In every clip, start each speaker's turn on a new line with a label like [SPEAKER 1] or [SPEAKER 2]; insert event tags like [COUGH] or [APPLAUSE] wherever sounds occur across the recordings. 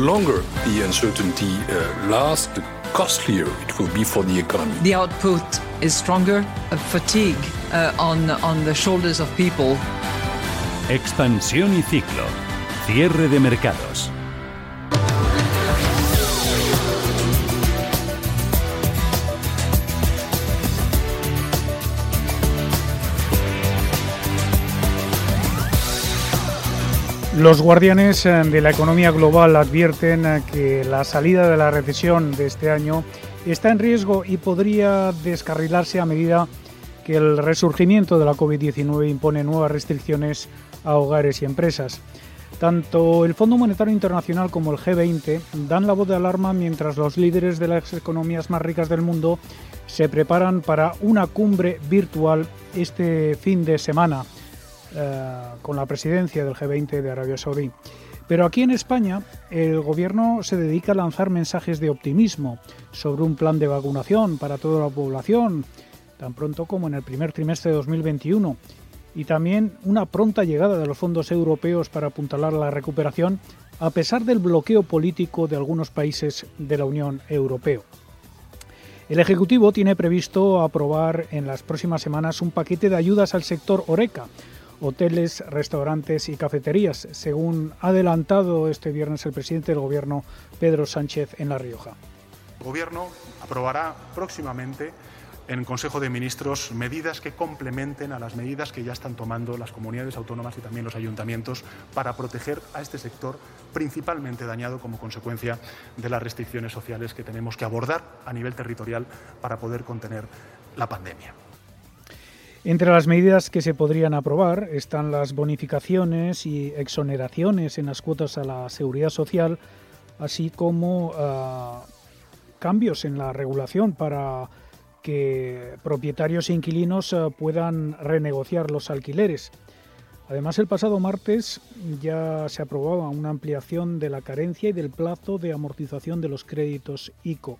[SPEAKER 1] longer the uncertainty uh, lasts, the costlier it will be for the economy.
[SPEAKER 2] The output is stronger, a fatigue uh, on, on the shoulders of people.
[SPEAKER 3] Expansión y ciclo. Cierre de mercados.
[SPEAKER 4] Los guardianes eh, de la economía global advierten eh, que la salida de la recesión de este año está en riesgo y podría descarrilarse a medida que el resurgimiento de la COVID-19 impone nuevas restricciones a hogares y empresas. Tanto el Fondo Monetario Internacional como el G20 dan la voz de alarma mientras los líderes de las economías más ricas del mundo se preparan para una cumbre virtual este fin de semana eh, con la presidencia del G20 de Arabia Saudí. Pero aquí en España el gobierno se dedica a lanzar mensajes de optimismo sobre un plan de vacunación para toda la población, tan pronto como en el primer trimestre de 2021, y también una pronta llegada de los fondos europeos para apuntalar la recuperación, a pesar del bloqueo político de algunos países de la Unión Europea. El Ejecutivo tiene previsto aprobar en las próximas semanas un paquete de ayudas al sector Oreca, hoteles, restaurantes y cafeterías, según ha adelantado este viernes el presidente del Gobierno, Pedro Sánchez, en La Rioja.
[SPEAKER 5] El Gobierno aprobará próximamente en el Consejo de Ministros medidas que complementen a las medidas que ya están tomando las comunidades autónomas y también los ayuntamientos para proteger a este sector principalmente dañado como consecuencia de las restricciones sociales que tenemos que abordar a nivel territorial para poder contener la pandemia.
[SPEAKER 4] Entre las medidas que se podrían aprobar están las bonificaciones y exoneraciones en las cuotas a la seguridad social, así como uh, cambios en la regulación para que propietarios e inquilinos uh, puedan renegociar los alquileres. Además, el pasado martes ya se aprobaba una ampliación de la carencia y del plazo de amortización de los créditos ICO.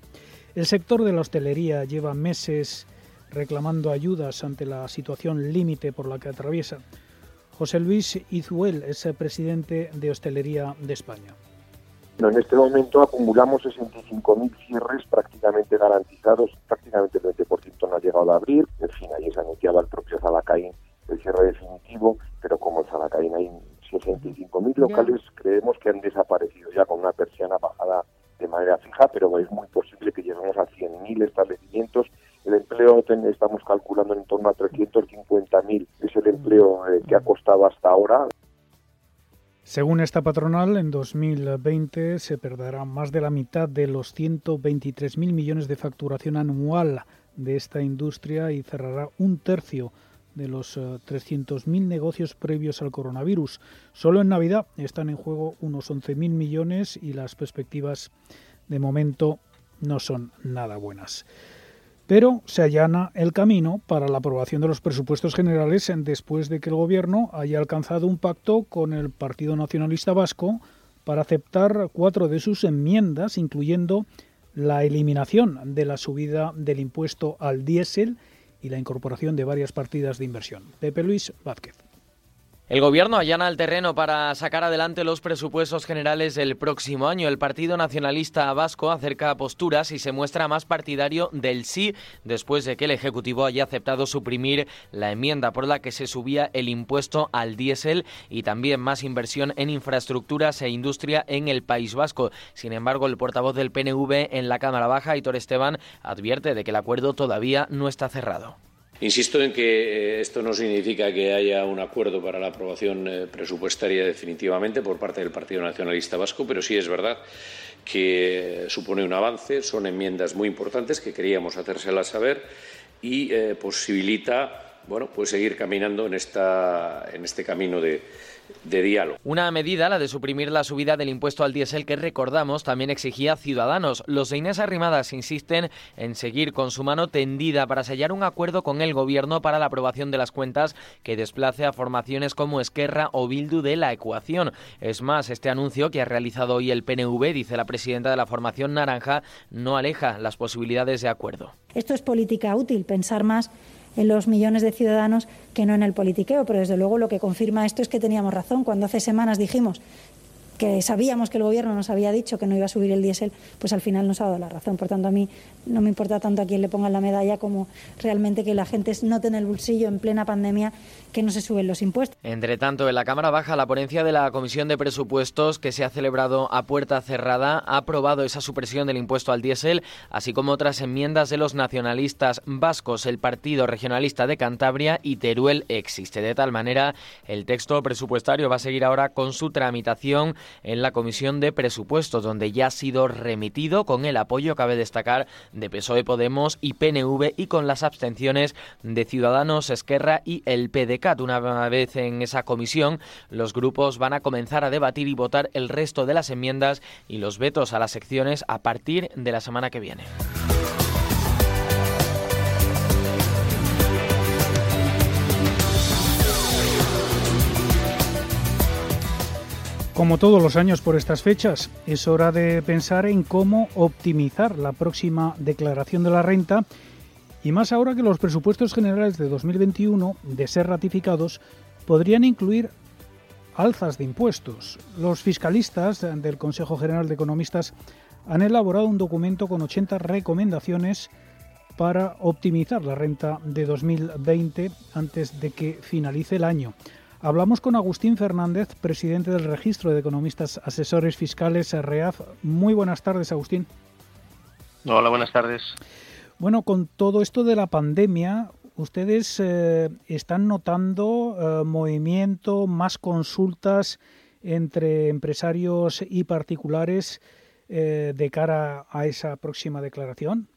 [SPEAKER 4] El sector de la hostelería lleva meses reclamando ayudas ante la situación límite por la que atraviesa. José Luis Izuel es el presidente de Hostelería de España.
[SPEAKER 6] En este momento acumulamos 65.000 cierres prácticamente garantizados, prácticamente el 20% no ha llegado a abrir. En fin, ahí se anunciaba el propio Zalacaín el cierre definitivo, pero como el Zalacaín hay 65.000 locales, creemos que han desaparecido ya con una persiana bajada de manera fija, pero es muy posible que lleguemos a 100.000 establecimientos el empleo estamos calculando en torno a 350.000, es el empleo eh, que ha costado hasta ahora.
[SPEAKER 4] Según esta patronal, en 2020 se perderá más de la mitad de los 123.000 millones de facturación anual de esta industria y cerrará un tercio de los 300.000 eh, negocios previos al coronavirus. Solo en Navidad están en juego unos 11.000 millones y las perspectivas de momento no son nada buenas pero se allana el camino para la aprobación de los presupuestos generales después de que el Gobierno haya alcanzado un pacto con el Partido Nacionalista Vasco para aceptar cuatro de sus enmiendas, incluyendo la eliminación de la subida del impuesto al diésel y la incorporación de varias partidas de inversión. Pepe Luis Vázquez.
[SPEAKER 7] El gobierno allana el terreno para sacar adelante los presupuestos generales del próximo año. El Partido Nacionalista Vasco acerca posturas y se muestra más partidario del sí después de que el Ejecutivo haya aceptado suprimir la enmienda por la que se subía el impuesto al diésel y también más inversión en infraestructuras e industria en el País Vasco. Sin embargo, el portavoz del PNV en la Cámara Baja, Hitor Esteban, advierte de que el acuerdo todavía no está cerrado.
[SPEAKER 8] Insisto en que eh, esto no significa que haya un acuerdo para la aprobación eh, presupuestaria definitivamente por parte del Partido Nacionalista Vasco, pero sí es verdad que supone un avance, son enmiendas muy importantes que queríamos hacérselas saber y eh, posibilita bueno, pues seguir caminando en, esta, en este camino de, de diálogo.
[SPEAKER 7] Una medida, la de suprimir la subida del impuesto al diésel que recordamos también exigía Ciudadanos. Los de Inés Arrimadas insisten en seguir con su mano tendida para sellar un acuerdo con el gobierno para la aprobación de las cuentas que desplace a formaciones como Esquerra o Bildu de la ecuación. Es más, este anuncio que ha realizado hoy el PNV, dice la presidenta de la formación naranja, no aleja las posibilidades de acuerdo.
[SPEAKER 9] Esto es política útil, pensar más en los millones de ciudadanos que no en el politiqueo. Pero desde luego lo que confirma esto es que teníamos razón cuando hace semanas dijimos que sabíamos que el gobierno nos había dicho que no iba a subir el diésel, pues al final nos ha dado la razón. Por tanto, a mí no me importa tanto a quién le pongan la medalla como realmente que la gente note en el bolsillo en plena pandemia que no se suben los impuestos.
[SPEAKER 7] Entre tanto, en la Cámara Baja, la ponencia de la Comisión de Presupuestos, que se ha celebrado a puerta cerrada, ha aprobado esa supresión del impuesto al diésel, así como otras enmiendas de los nacionalistas vascos, el Partido Regionalista de Cantabria y Teruel existe. De tal manera, el texto presupuestario va a seguir ahora con su tramitación en la Comisión de Presupuestos, donde ya ha sido remitido con el apoyo, cabe destacar, de PSOE Podemos y PNV y con las abstenciones de Ciudadanos, Esquerra y el PDCAT. Una vez en esa comisión, los grupos van a comenzar a debatir y votar el resto de las enmiendas y los vetos a las secciones a partir de la semana que viene.
[SPEAKER 4] Como todos los años por estas fechas, es hora de pensar en cómo optimizar la próxima declaración de la renta y más ahora que los presupuestos generales de 2021, de ser ratificados, podrían incluir alzas de impuestos. Los fiscalistas del Consejo General de Economistas han elaborado un documento con 80 recomendaciones para optimizar la renta de 2020 antes de que finalice el año. Hablamos con Agustín Fernández, presidente del Registro de Economistas Asesores Fiscales REAF. Muy buenas tardes, Agustín.
[SPEAKER 10] Hola, buenas tardes.
[SPEAKER 4] Bueno, con todo esto de la pandemia, ¿ustedes eh, están notando eh, movimiento, más consultas entre empresarios y particulares eh, de cara a esa próxima declaración?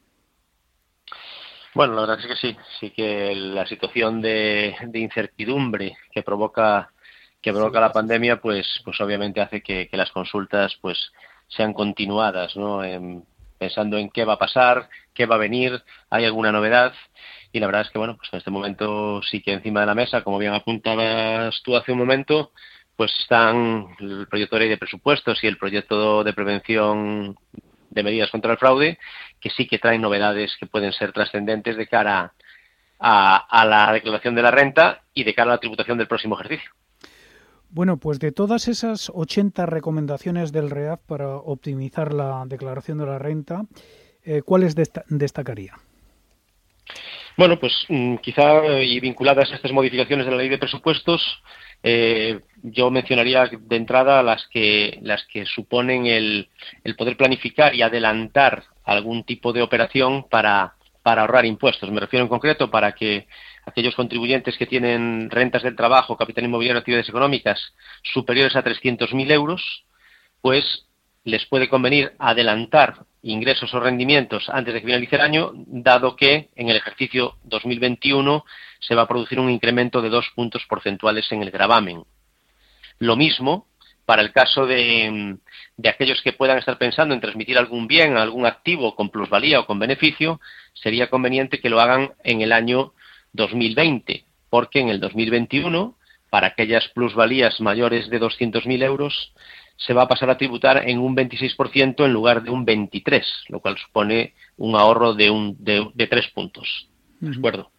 [SPEAKER 10] Bueno, la verdad es que sí, sí que la situación de, incertidumbre que provoca que provoca la pandemia, pues, pues obviamente hace que, las consultas, pues, sean continuadas, ¿no? pensando en qué va a pasar, qué va a venir, hay alguna novedad y la verdad es que bueno, pues en este momento sí que encima de la mesa, como bien apuntabas tú hace un momento, pues están el proyecto de ley de presupuestos y el proyecto de prevención de medidas contra el fraude, que sí que traen novedades que pueden ser trascendentes de cara a, la declaración de la renta y de cara a la tributación del próximo ejercicio.
[SPEAKER 4] Bueno, pues de todas esas 80 recomendaciones del REAF para optimizar la declaración de la renta, eh, ¿cuáles destacaría?
[SPEAKER 10] Bueno, pues mm, quizá eh, y vinculadas a estas modificaciones de la ley de presupuestos, eh, yo mencionaría de entrada las que, las que suponen el, el, poder planificar y adelantar algún tipo de operación para, para ahorrar impuestos. Me refiero en concreto para que aquellos contribuyentes que tienen rentas del trabajo, capital inmobiliario, actividades económicas superiores a 300.000 euros, pues les puede convenir adelantar ingresos o rendimientos antes de que finalice el año, dado que en el ejercicio 2021 se va a producir un incremento de dos puntos porcentuales en el gravamen. Lo mismo para el caso de, aquellos que puedan estar pensando en transmitir algún bien, algún activo con plusvalía o con beneficio, sería conveniente que lo hagan en el año 2020, porque en el 2021, para aquellas plusvalías mayores de 200.000 euros, se va a pasar a tributar en un 26% en lugar de un 23%, lo cual supone un ahorro de, un, de, de tres puntos. ¿De acuerdo?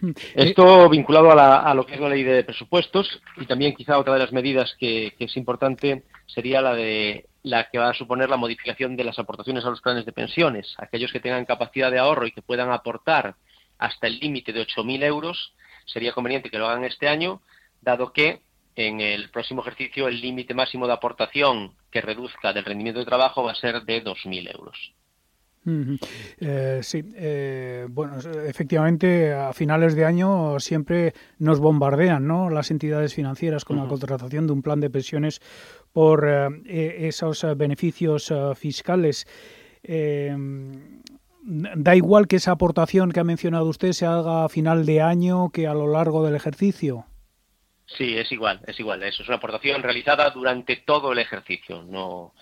[SPEAKER 10] Mm. Esto vinculado a, lo que es la ley de presupuestos y también quizá otra de las medidas que, es importante sería la de la que va a suponer la modificación de las aportaciones a los planes de pensiones. Aquellos que tengan capacidad de ahorro y que puedan aportar hasta el límite de 8.000 euros, sería conveniente que lo hagan este año, dado que en el próximo ejercicio el límite máximo de aportación que reduzca del rendimiento de trabajo va a ser de 2.000 euros.
[SPEAKER 4] Eh, sí, eh, bueno, efectivamente, a finales de año siempre nos bombardean ¿no? las entidades financieras con la contratación de un plan de pensiones por eh, e, esos beneficios fiscales. da igual que esa aportación que ha mencionado usted se haga a final de año que a lo largo del ejercicio.
[SPEAKER 10] Sí, es igual, es igual. Eso es una aportación realizada durante todo el ejercicio. No,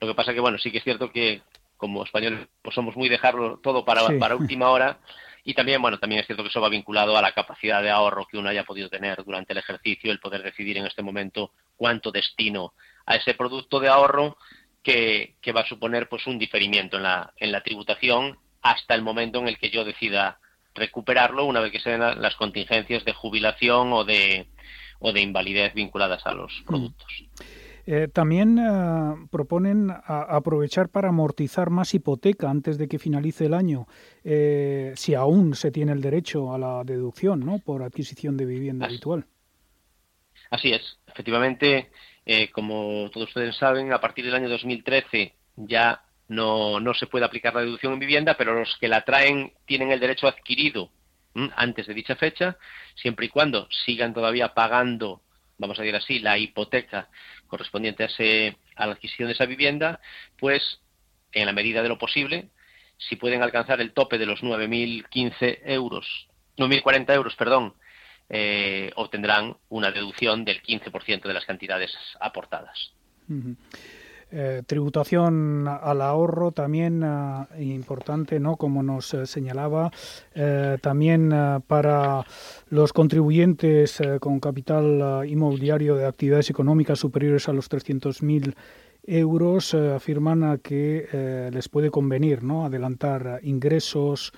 [SPEAKER 10] lo que pasa que bueno, sí que es cierto que como españoles pues somos muy dejarlo todo para, para última hora y también bueno también es cierto que eso va vinculado a la capacidad de ahorro que uno haya podido tener durante el ejercicio, el poder decidir en este momento cuánto destino a ese producto de ahorro que, que va a suponer pues un diferimiento en la, en la tributación hasta el momento en el que yo decida recuperarlo una vez que se den las contingencias de jubilación o de o de invalidez vinculadas a los mm. productos.
[SPEAKER 4] Eh, también eh, proponen aprovechar para amortizar más hipoteca antes de que finalice el año, eh, si aún se tiene el derecho a la deducción ¿no? por adquisición de vivienda habitual.
[SPEAKER 10] Así es. Efectivamente, como todos ustedes saben, a partir del año 2013 ya no, no se puede aplicar la deducción en vivienda, pero los que la traen tienen el derecho adquirido antes de dicha fecha, siempre y cuando sigan todavía pagando, vamos a decir así, la hipoteca correspondiente a, ese, a la adquisición de esa vivienda, pues en la medida de lo posible, si pueden alcanzar el tope de los 9.015 euros, 9.040 euros, perdón, eh, obtendrán una deducción del 15% de las cantidades aportadas.
[SPEAKER 4] Eh, tributación al ahorro también eh, importante, ¿no? Como nos eh, señalaba, también para los contribuyentes con capital inmobiliario de actividades económicas superiores a los 300.000 euros afirman que les puede convenir, ¿no? Adelantar ingresos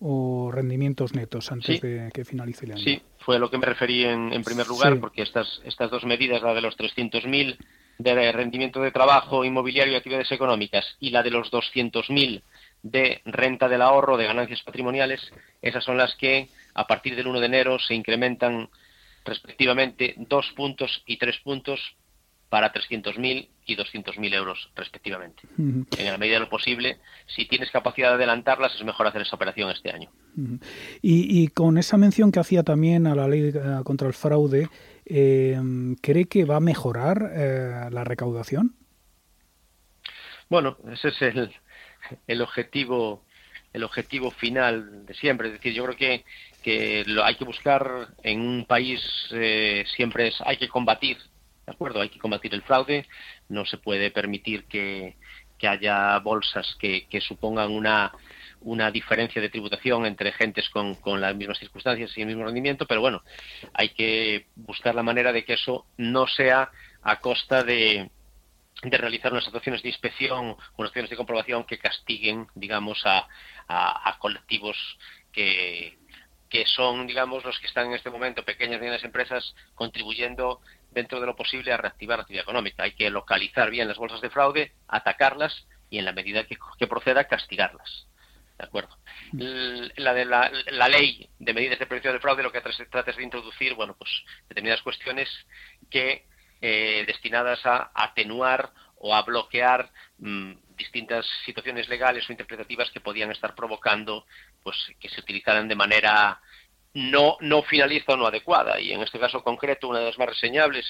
[SPEAKER 4] o rendimientos netos antes de que finalice el año.
[SPEAKER 10] Sí, fue a lo que me referí en, primer lugar, porque estas, estas dos medidas, la de los 300.000 de rendimiento de trabajo, inmobiliario y actividades económicas y la de los 200.000 de renta del ahorro, de ganancias patrimoniales, esas son las que a partir del 1 de enero se incrementan respectivamente dos puntos y tres puntos para 300.000 y 200.000 euros respectivamente. En la medida de lo posible, si tienes capacidad de adelantarlas, es mejor hacer esa operación este año.
[SPEAKER 4] y, y, con esa mención que hacía también a la ley eh, contra el fraude, eh, ¿cree que va a mejorar eh, la recaudación?
[SPEAKER 10] Bueno, ese es el, el objetivo el objetivo final de siempre. Es decir, yo creo que, que lo hay que buscar en un país eh, siempre es hay que combatir, acuerdo, hay que combatir el fraude. No se puede permitir que, que haya bolsas que, que supongan una una diferencia de tributación entre gentes con, con, las mismas circunstancias y el mismo rendimiento, pero bueno, hay que buscar la manera de que eso no sea a costa de, de realizar unas actuaciones de inspección, unas acciones de comprobación que castiguen, digamos, a, a, colectivos que, que son, digamos, los que están en este momento, pequeñas y medianas empresas, contribuyendo dentro de lo posible a reactivar la actividad económica. Hay que localizar bien las bolsas de fraude, atacarlas y, en la medida que, proceda, castigarlas. ¿De acuerdo? La de la, ley de medidas de prevención del fraude lo que trata es de introducir, bueno, pues determinadas cuestiones que eh, destinadas a atenuar o a bloquear mm, distintas situaciones legales o interpretativas que podían estar provocando pues que se utilizaran de manera no, no finalista o no adecuada. Y en este caso concreto, una de las más reseñables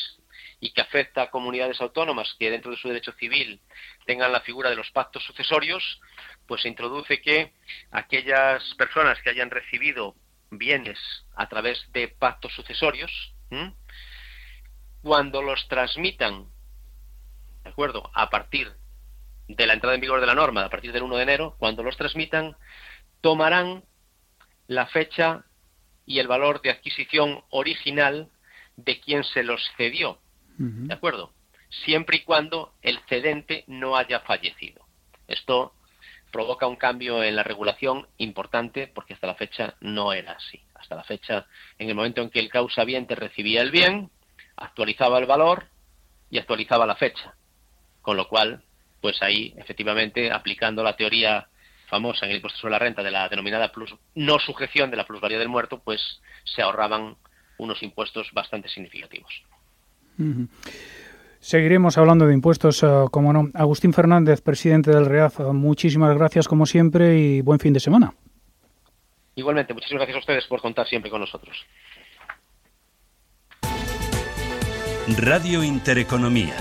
[SPEAKER 10] y que afecta a comunidades autónomas que dentro de su derecho civil tengan la figura de los pactos sucesorios, pues se introduce que aquellas personas que hayan recibido bienes a través de pactos sucesorios, cuando los transmitan, ¿de acuerdo? A partir de la entrada en vigor de la norma, a partir del 1 de enero, cuando los transmitan, tomarán la fecha y el valor de adquisición original de quien se los cedió, ¿de acuerdo? Siempre y cuando el cedente no haya fallecido. Esto provoca un cambio en la regulación importante porque hasta la fecha no era así. Hasta la fecha, en el momento en que el causa viente recibía el bien, actualizaba el valor y actualizaba la fecha. Con lo cual, pues ahí, efectivamente, aplicando la teoría famosa en el impuesto sobre la renta de la denominada plus, no sujeción de la plusvalía del muerto, pues se ahorraban unos impuestos bastante significativos.
[SPEAKER 4] Seguiremos hablando de impuestos, eh, como no. Agustín Fernández, presidente del REAF, muchísimas gracias como siempre y buen fin de semana.
[SPEAKER 10] Igualmente, muchísimas gracias a ustedes por contar siempre con nosotros.
[SPEAKER 3] Radio Intereconomía.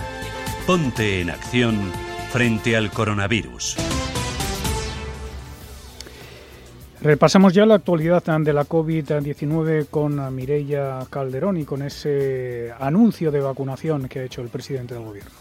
[SPEAKER 3] Ponte en acción frente al coronavirus.
[SPEAKER 4] Repasamos ya la actualidad de la COVID-19 con Mireia Calderón y con ese anuncio de vacunación que ha hecho el presidente del gobierno.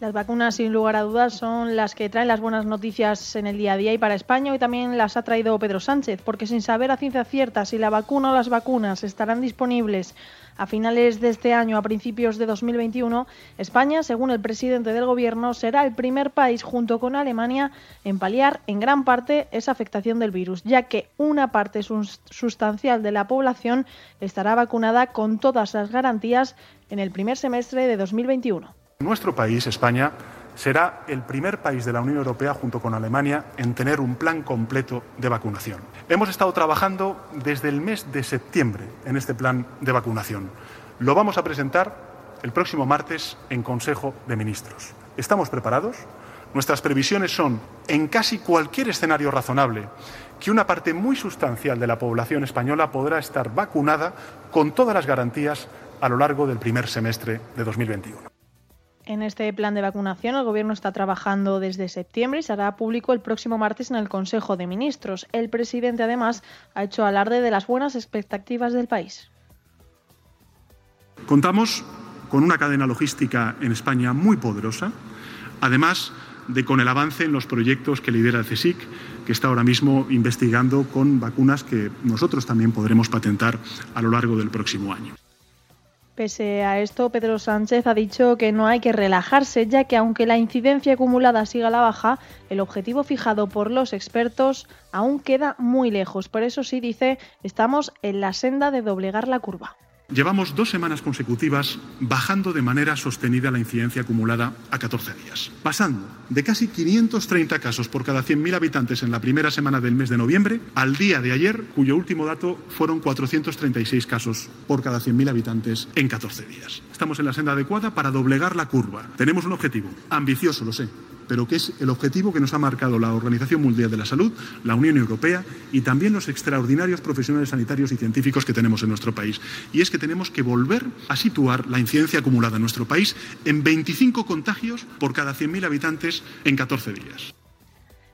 [SPEAKER 11] Las vacunas, sin lugar a dudas, son las que traen las buenas noticias en el día a día y para España hoy también las ha traído Pedro Sánchez, porque sin saber a ciencia cierta si la vacuna o las vacunas estarán disponibles a finales de este año, a principios de 2021, España, según el presidente del Gobierno, será el primer país junto con Alemania en paliar en gran parte esa afectación del virus, ya que una parte sustancial de la población estará vacunada con todas las garantías en el primer semestre de 2021.
[SPEAKER 5] Nuestro país, España, será el primer país de la Unión Europea, junto con Alemania, en tener un plan completo de vacunación. Hemos estado trabajando desde el mes de septiembre en este plan de vacunación. Lo vamos a presentar el próximo martes en Consejo de Ministros. ¿Estamos preparados? Nuestras previsiones son, en casi cualquier escenario razonable, que una parte muy sustancial de la población española podrá estar vacunada con todas las garantías a lo largo del primer semestre de 2021.
[SPEAKER 11] En este plan de vacunación, el Gobierno está trabajando desde septiembre y se hará público el próximo martes en el Consejo de Ministros. El presidente, además, ha hecho alarde de las buenas expectativas del país.
[SPEAKER 5] Contamos con una cadena logística en España muy poderosa, además de con el avance en los proyectos que lidera el CSIC, que está ahora mismo investigando con vacunas que nosotros también podremos patentar a lo largo del próximo año.
[SPEAKER 11] Pese a esto, Pedro Sánchez ha dicho que no hay que relajarse, ya que aunque la incidencia acumulada siga a la baja, el objetivo fijado por los expertos aún queda muy lejos. Por eso sí dice, estamos en la senda de doblegar la curva.
[SPEAKER 5] Llevamos dos semanas consecutivas bajando de manera sostenida la incidencia acumulada a 14 días, pasando de casi 530 casos por cada 100.000 habitantes en la primera semana del mes de noviembre al día de ayer, cuyo último dato fueron 436 casos por cada 100.000 habitantes en 14 días. Estamos en la senda adecuada para doblegar la curva. Tenemos un objetivo ambicioso, lo sé, pero que es el objetivo que nos ha marcado la Organización Mundial de la Salud, la Unión Europea y también los extraordinarios profesionales sanitarios y científicos que tenemos en nuestro país. Y es que tenemos que volver a situar la incidencia acumulada en nuestro país en 25 contagios por cada 100.000 habitantes en 14 días.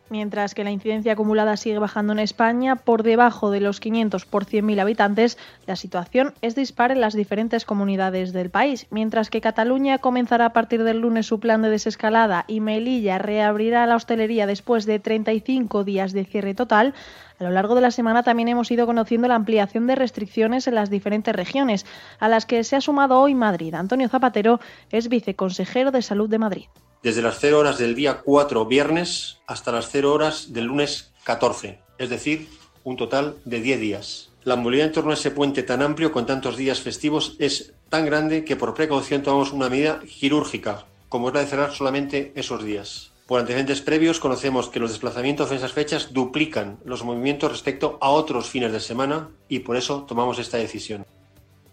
[SPEAKER 11] Mientras que la incidencia acumulada sigue bajando en España por debajo de los 500 por 100.000 habitantes, la situación es dispar en las diferentes comunidades del país. Mientras que Cataluña comenzará a partir del lunes su plan de desescalada y Melilla reabrirá la hostelería después de 35 días de cierre total, a lo largo de la semana también hemos ido conociendo la ampliación de restricciones en las diferentes regiones, a las que se ha sumado hoy Madrid. Antonio Zapatero es viceconsejero de Salud de Madrid
[SPEAKER 12] desde las 0 horas del día 4 viernes hasta las 0 horas del lunes 14, es decir, un total de 10 días. La movilidad en torno a ese puente tan amplio con tantos días festivos es tan grande que por precaución tomamos una medida quirúrgica, como es la de cerrar solamente esos días. Por antecedentes previos conocemos que los desplazamientos en esas fechas duplican los movimientos respecto a otros fines de semana y por eso tomamos esta decisión.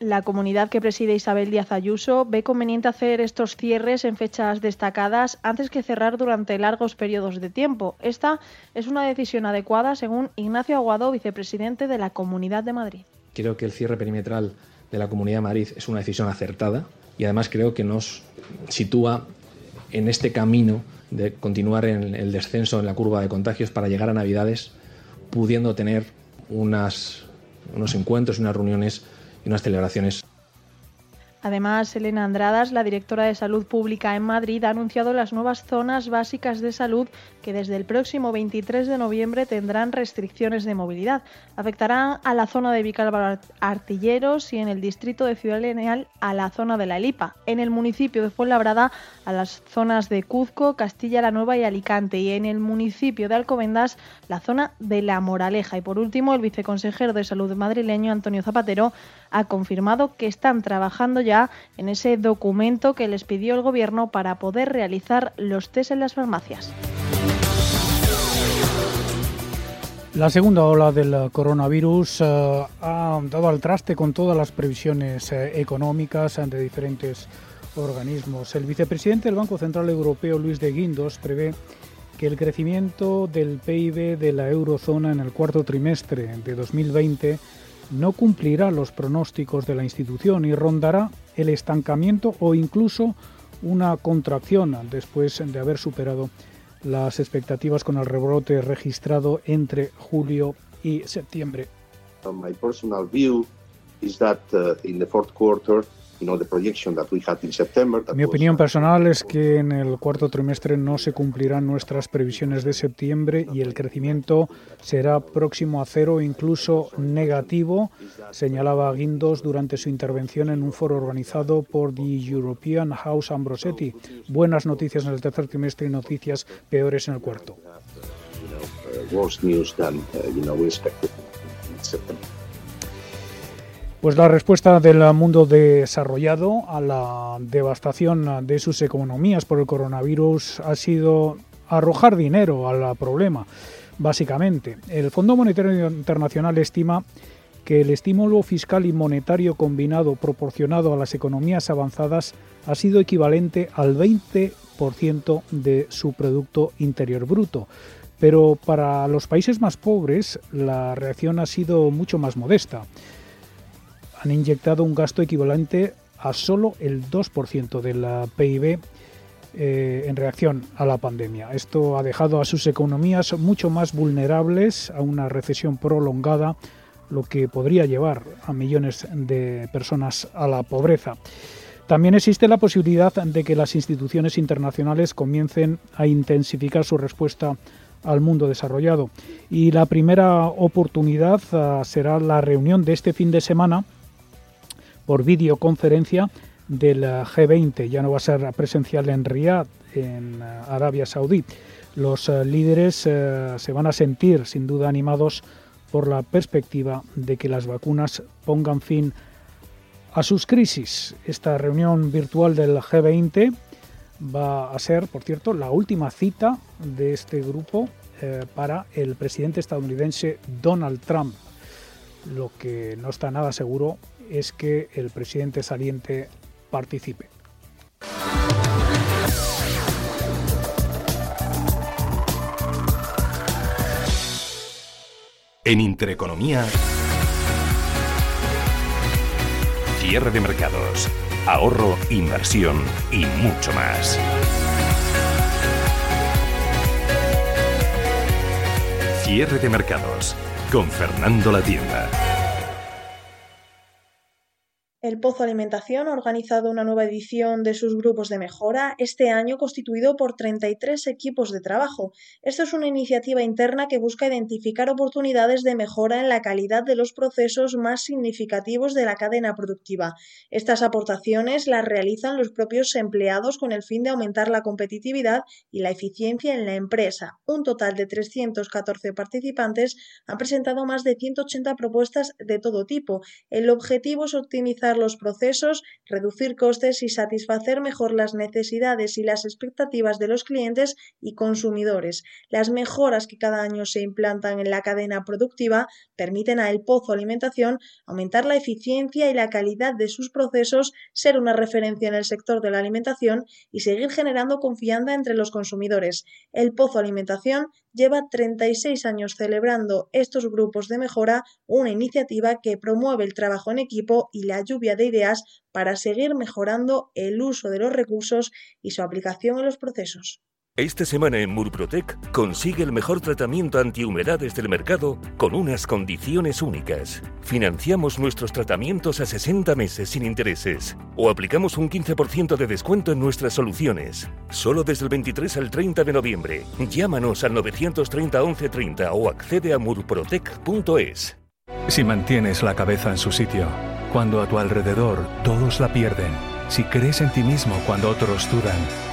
[SPEAKER 11] La comunidad que preside Isabel Díaz Ayuso ve conveniente hacer estos cierres en fechas destacadas antes que cerrar durante largos periodos de tiempo. Esta es una decisión adecuada, según Ignacio Aguado, vicepresidente de la Comunidad de Madrid.
[SPEAKER 13] Creo que el cierre perimetral de la Comunidad de Madrid es una decisión acertada y además creo que nos sitúa en este camino de continuar en el descenso en la curva de contagios para llegar a Navidades pudiendo tener unos encuentros y unas reuniones y unas celebraciones
[SPEAKER 11] Además, Elena Andradas, la directora de Salud Pública en Madrid, ha anunciado las nuevas zonas básicas de salud que desde el próximo 23 de noviembre tendrán restricciones de movilidad. Afectarán a la zona de Vicálvaro Artilleros y en el distrito de Ciudad Lineal a la zona de la Elipa. En el municipio de Fuenlabrada a las zonas de Cuzco, Castilla la Nueva y Alicante. Y en el municipio de Alcobendas la zona de La Moraleja. Y por último, el viceconsejero de Salud madrileño, Antonio Zapatero, ha confirmado que están trabajando ya en ese documento que les pidió el Gobierno para poder realizar los test en las farmacias.
[SPEAKER 4] La segunda ola del coronavirus eh, ha dado al traste con todas las previsiones eh, económicas de diferentes organismos. El vicepresidente del Banco Central Europeo, Luis de Guindos, prevé que el crecimiento del PIB de la eurozona en el cuarto trimestre de 2020 no cumplirá los pronósticos de la institución y rondará el estancamiento o incluso una contracción después de haber superado las expectativas con el rebrote registrado entre julio y septiembre.
[SPEAKER 14] My personal view is that uh, in the fourth quarter
[SPEAKER 4] mi opinión personal es que en el cuarto trimestre no se cumplirán nuestras previsiones de septiembre y el crecimiento será próximo a cero, incluso negativo, señalaba Guindos durante su intervención en un foro organizado por The European House Ambrosetti. Buenas noticias en el tercer trimestre y noticias peores en el cuarto. Pues la respuesta del mundo desarrollado a la devastación de sus economías por el coronavirus ha sido arrojar dinero al problema, básicamente. El Fondo Monetario Internacional estima que el estímulo fiscal y monetario combinado proporcionado a las economías avanzadas ha sido equivalente al 20% de su Producto Interior Bruto. Pero para los países más pobres la reacción ha sido mucho más modesta han inyectado un gasto equivalente a solo el 2% del PIB eh, en reacción a la pandemia. Esto ha dejado a sus economías mucho más vulnerables a una recesión prolongada, lo que podría llevar a millones de personas a la pobreza. También existe la posibilidad de que las instituciones internacionales comiencen a intensificar su respuesta al mundo desarrollado. Y la primera oportunidad ah, será la reunión de este fin de semana por videoconferencia del G20. Ya no va a ser presencial en Riyadh, en eh, Arabia Saudí. Los eh, líderes eh, se van a sentir sin duda animados por la perspectiva de que las vacunas pongan fin a sus crisis. Esta reunión virtual del G20 va a ser, por cierto, la última cita de este grupo para el presidente estadounidense Donald Trump. Lo que no está nada seguro es que el presidente saliente participe.
[SPEAKER 15] En Intereconomía, cierre de mercados, ahorro, inversión y mucho más. Cierre de mercados con Fernando La Tienda.
[SPEAKER 16] El Pozo Alimentación ha organizado una nueva edición de sus grupos de mejora, este año constituido por 33 equipos de trabajo. Esto es una iniciativa interna que busca identificar oportunidades de mejora en la calidad de los procesos más significativos de la cadena productiva. Estas aportaciones las realizan los propios empleados con el fin de aumentar la competitividad y la eficiencia en la empresa. Un total de 314 participantes han presentado más de 180 propuestas de todo tipo. El objetivo es optimizar los procesos, reducir costes y satisfacer mejor las necesidades y las expectativas de los clientes y consumidores. Las mejoras que cada año se implantan en la cadena productiva permiten a El Pozo Alimentación aumentar la eficiencia y la calidad de sus procesos, ser una referencia en el sector de la alimentación y seguir generando confianza entre los consumidores. El Pozo Alimentación lleva 36 años celebrando estos grupos de mejora, una iniciativa que promueve el trabajo en equipo y la lluvia de ideas para seguir mejorando el uso de los recursos y su aplicación en los procesos.
[SPEAKER 15] Esta semana en Murprotec consigue el mejor tratamiento antihumedades del mercado con unas condiciones únicas. Financiamos nuestros tratamientos a 60 meses sin intereses o aplicamos un 15% de descuento en nuestras soluciones. Solo desde el 23 al 30 de noviembre. Llámanos al 930 1130 o accede a murprotec.es.
[SPEAKER 17] Si mantienes la cabeza en su sitio, cuando a tu alrededor todos la pierden, si crees en ti mismo cuando otros dudan,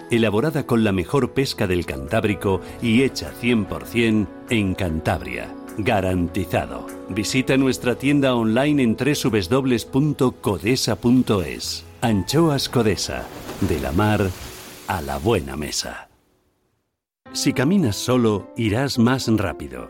[SPEAKER 3] elaborada con la mejor pesca del Cantábrico y hecha 100% en Cantabria. Garantizado. Visita nuestra tienda online en www.codesa.es. Anchoas Codesa. De la mar a la buena mesa. Si caminas solo, irás más rápido.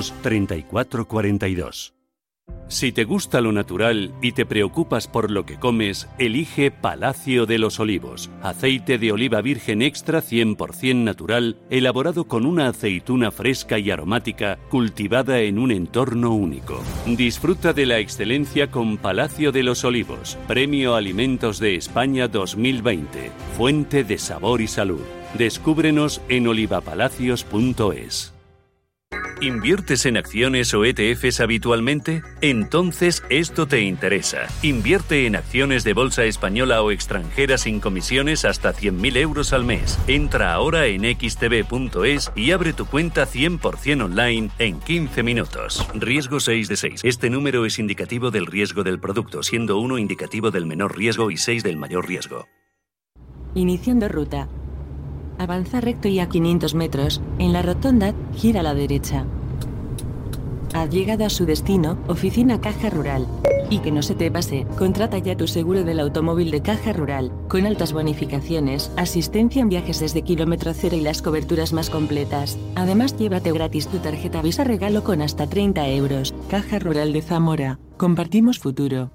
[SPEAKER 3] 3442. Si te gusta lo natural y te preocupas por lo que comes, elige Palacio de los Olivos, aceite de oliva virgen extra 100% natural, elaborado con una aceituna fresca y aromática, cultivada en un entorno único. Disfruta de la excelencia con Palacio de los Olivos, Premio Alimentos de España 2020, fuente de sabor y salud. Descúbrenos en olivapalacios.es. ¿Inviertes en acciones o ETFs habitualmente? Entonces esto te interesa. Invierte en acciones de bolsa española o extranjera sin comisiones hasta 100.000 euros al mes. Entra ahora en xtb.es y abre tu cuenta 100% online en 15 minutos. Riesgo 6 de 6. Este número es indicativo del riesgo del producto, siendo 1 indicativo del menor riesgo y 6 del mayor riesgo.
[SPEAKER 18] Iniciando ruta. Avanza recto y a 500 metros, en la rotonda, gira a la derecha. Ha llegado a su destino, oficina Caja Rural. Y que no se te pase, contrata ya tu seguro del automóvil de Caja Rural, con altas bonificaciones, asistencia en viajes desde kilómetro cero y las coberturas más completas. Además, llévate gratis tu tarjeta Visa Regalo con hasta 30 euros. Caja Rural de Zamora. Compartimos futuro.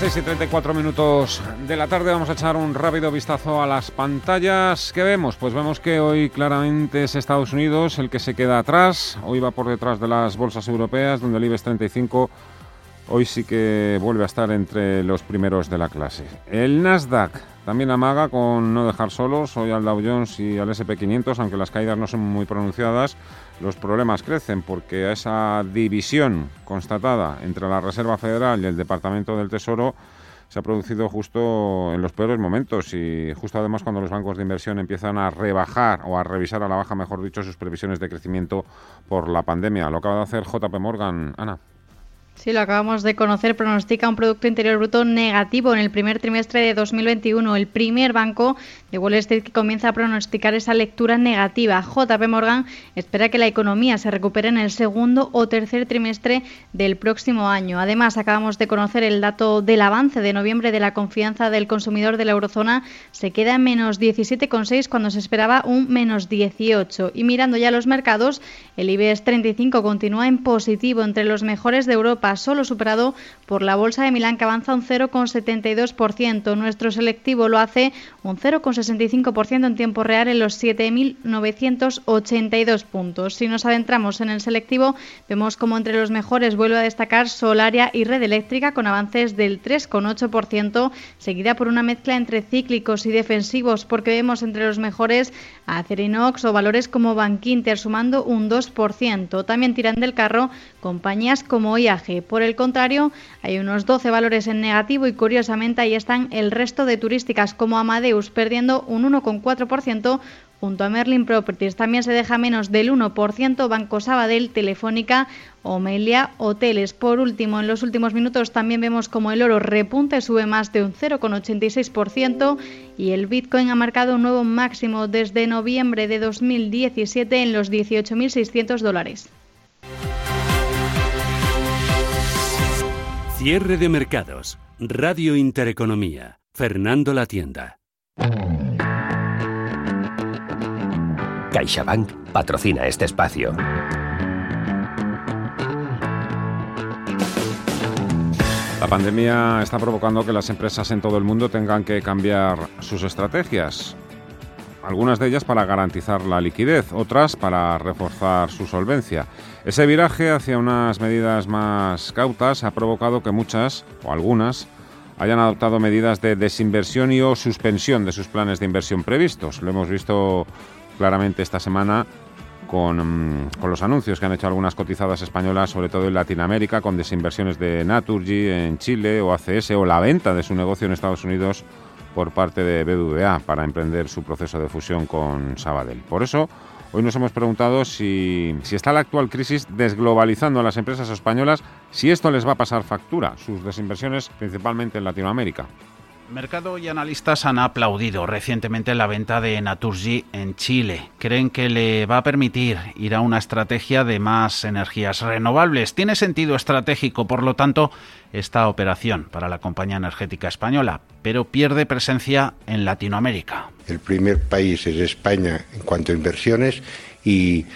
[SPEAKER 19] 6 y 34 minutos de la tarde vamos a echar un rápido vistazo a las pantallas. ¿Qué vemos? Pues vemos que hoy claramente es Estados Unidos el que se queda atrás. Hoy va por detrás de las bolsas europeas, donde el IBEX 35 hoy sí que vuelve a estar entre los primeros de la clase. El Nasdaq también amaga con no dejar solos hoy al Dow Jones y al SP500, aunque las caídas no son muy pronunciadas los problemas crecen porque a esa división constatada entre la Reserva Federal y el Departamento del Tesoro se ha producido justo en los peores momentos y justo además cuando los bancos de inversión empiezan a rebajar o a revisar a la baja, mejor dicho, sus previsiones de crecimiento por la pandemia. Lo acaba de hacer JP Morgan. Ana.
[SPEAKER 20] Sí, lo acabamos de conocer, pronostica un Producto Interior Bruto negativo en el primer trimestre de 2021. El primer banco de Wall Street que comienza a pronosticar esa lectura negativa. JP Morgan espera que la economía se recupere en el segundo o tercer trimestre del próximo año. Además, acabamos de conocer el dato del avance de noviembre de la confianza del consumidor de la eurozona. Se queda en menos 17,6 cuando se esperaba un menos 18. Y mirando ya los mercados, el IBEX 35 continúa en positivo entre los mejores de Europa solo superado por la Bolsa de Milán que avanza un 0,72%. Nuestro selectivo lo hace un 0,65% en tiempo real en los 7.982 puntos. Si nos adentramos en el selectivo, vemos como entre los mejores vuelve a destacar Solaria y Red Eléctrica con avances del 3,8%, seguida por una mezcla entre cíclicos y defensivos, porque vemos entre los mejores a Acerinox o valores como Bankinter sumando un 2%. También tiran del carro compañías como IAG. Por el contrario, hay unos 12 valores en negativo y curiosamente ahí están el resto de turísticas como Amadeus perdiendo un 1,4% junto a Merlin Properties. También se deja menos del 1% Banco Sabadell, Telefónica o Melia Hoteles. Por último, en los últimos minutos también vemos como el oro repunte, sube más de un 0,86% y el Bitcoin ha marcado un nuevo máximo desde noviembre de 2017 en los 18.600 dólares.
[SPEAKER 3] Cierre de mercados. Radio Intereconomía. Fernando La Tienda.
[SPEAKER 15] CaixaBank patrocina este espacio.
[SPEAKER 19] La pandemia está provocando que las empresas en todo el mundo tengan que cambiar sus estrategias. Algunas de ellas para garantizar la liquidez, otras para reforzar su solvencia. Ese viraje hacia unas medidas más cautas ha provocado que muchas, o algunas, hayan adoptado medidas de desinversión y o suspensión de sus planes de inversión previstos. Lo hemos visto claramente esta semana con, mm, con, los anuncios que han hecho algunas cotizadas españolas, sobre todo en Latinoamérica, con desinversiones de Naturgy en Chile o ACS o la venta de su negocio en Estados Unidos por parte de BBVA para emprender su proceso de fusión con Sabadell. Por eso, Hoy nos hemos preguntado si, está la actual crisis desglobalizando a las empresas españolas, si esto les va a pasar factura, sus desinversiones principalmente en Latinoamérica.
[SPEAKER 21] Mercado y analistas han aplaudido recientemente la venta de Naturgy en Chile. Creen que le va a permitir ir a una estrategia de más energías renovables. Tiene sentido estratégico, por lo tanto, esta operación para la compañía energética española, pero pierde presencia en Latinoamérica.
[SPEAKER 22] El primer país es España en cuanto a inversiones y,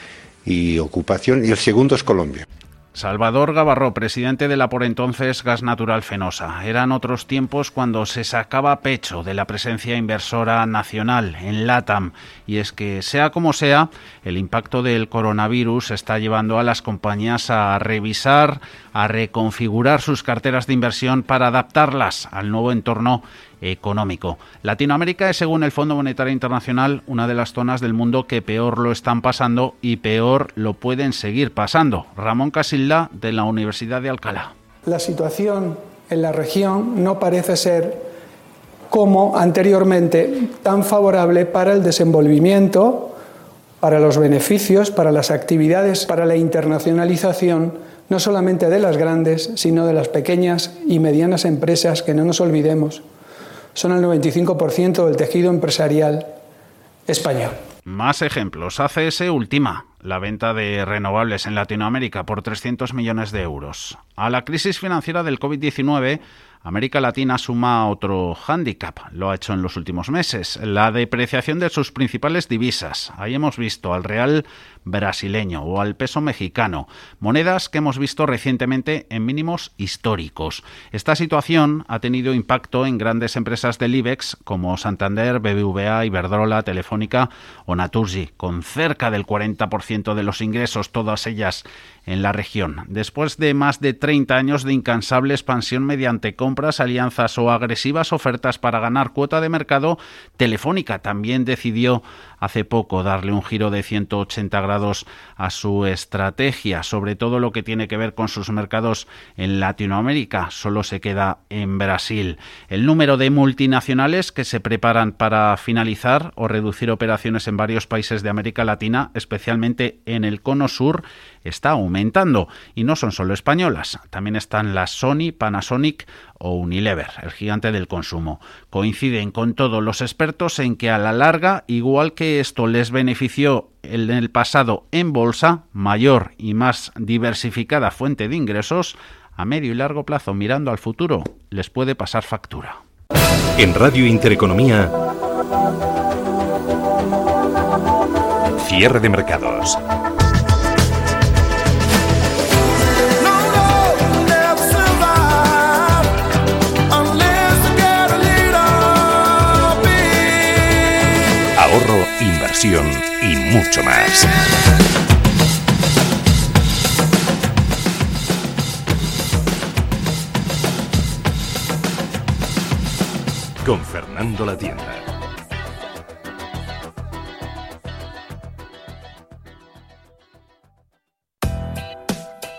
[SPEAKER 22] y ocupación y el segundo es Colombia.
[SPEAKER 21] Salvador Gavarró, presidente de la por entonces Gas Natural Fenosa. Eran otros tiempos cuando se sacaba pecho de la presencia inversora nacional en LATAM. Y es que, sea como sea, el impacto del coronavirus está llevando a las compañías a revisar, a reconfigurar sus carteras de inversión para adaptarlas al nuevo entorno económico. Latinoamérica es, según el Fondo Monetario Internacional, una de las zonas del mundo que peor lo están pasando y peor lo pueden seguir pasando. Ramón Casilda, de la Universidad de Alcalá.
[SPEAKER 23] La situación en la región no parece ser como anteriormente tan favorable para el desenvolvimiento, para los beneficios, para las actividades, para la internacionalización no solamente de las grandes, sino de las pequeñas y medianas empresas que no nos olvidemos son el 95% del tejido empresarial español.
[SPEAKER 21] Más ejemplos. ACS Ultima, la venta de renovables en Latinoamérica por 300 millones de euros. A la crisis financiera del COVID-19, América Latina suma otro hándicap, lo ha hecho en los últimos meses, la depreciación de sus principales divisas. Ahí hemos visto al real brasileño o al peso mexicano, monedas que hemos visto recientemente en mínimos históricos. Esta situación ha tenido impacto en grandes empresas del IBEX como Santander, BBVA, Iberdrola, Telefónica o Naturgy, con cerca del 40% de los ingresos, todas ellas en la región. Después de más de 30 años de incansable expansión mediante compras, alianzas o agresivas ofertas para ganar cuota de mercado, Telefónica también decidió hace poco darle un giro de 180 grados a su estrategia, sobre todo lo que tiene que ver con sus mercados en Latinoamérica. Solo se queda en Brasil. El número de multinacionales que se preparan para finalizar o reducir operaciones en varios países de América Latina, especialmente en el cono sur, está aumentando. Y no son solo españolas, también están las Sony, Panasonic o Unilever, el gigante del consumo. Coinciden con todos los expertos en que a la larga, igual que esto les benefició en el pasado en bolsa, mayor y más diversificada fuente de ingresos, a medio y largo plazo mirando al futuro, les puede pasar factura.
[SPEAKER 15] En Radio Intereconomía, cierre de mercados. Ahorro, inversión y mucho más. Con Fernando La Tienda.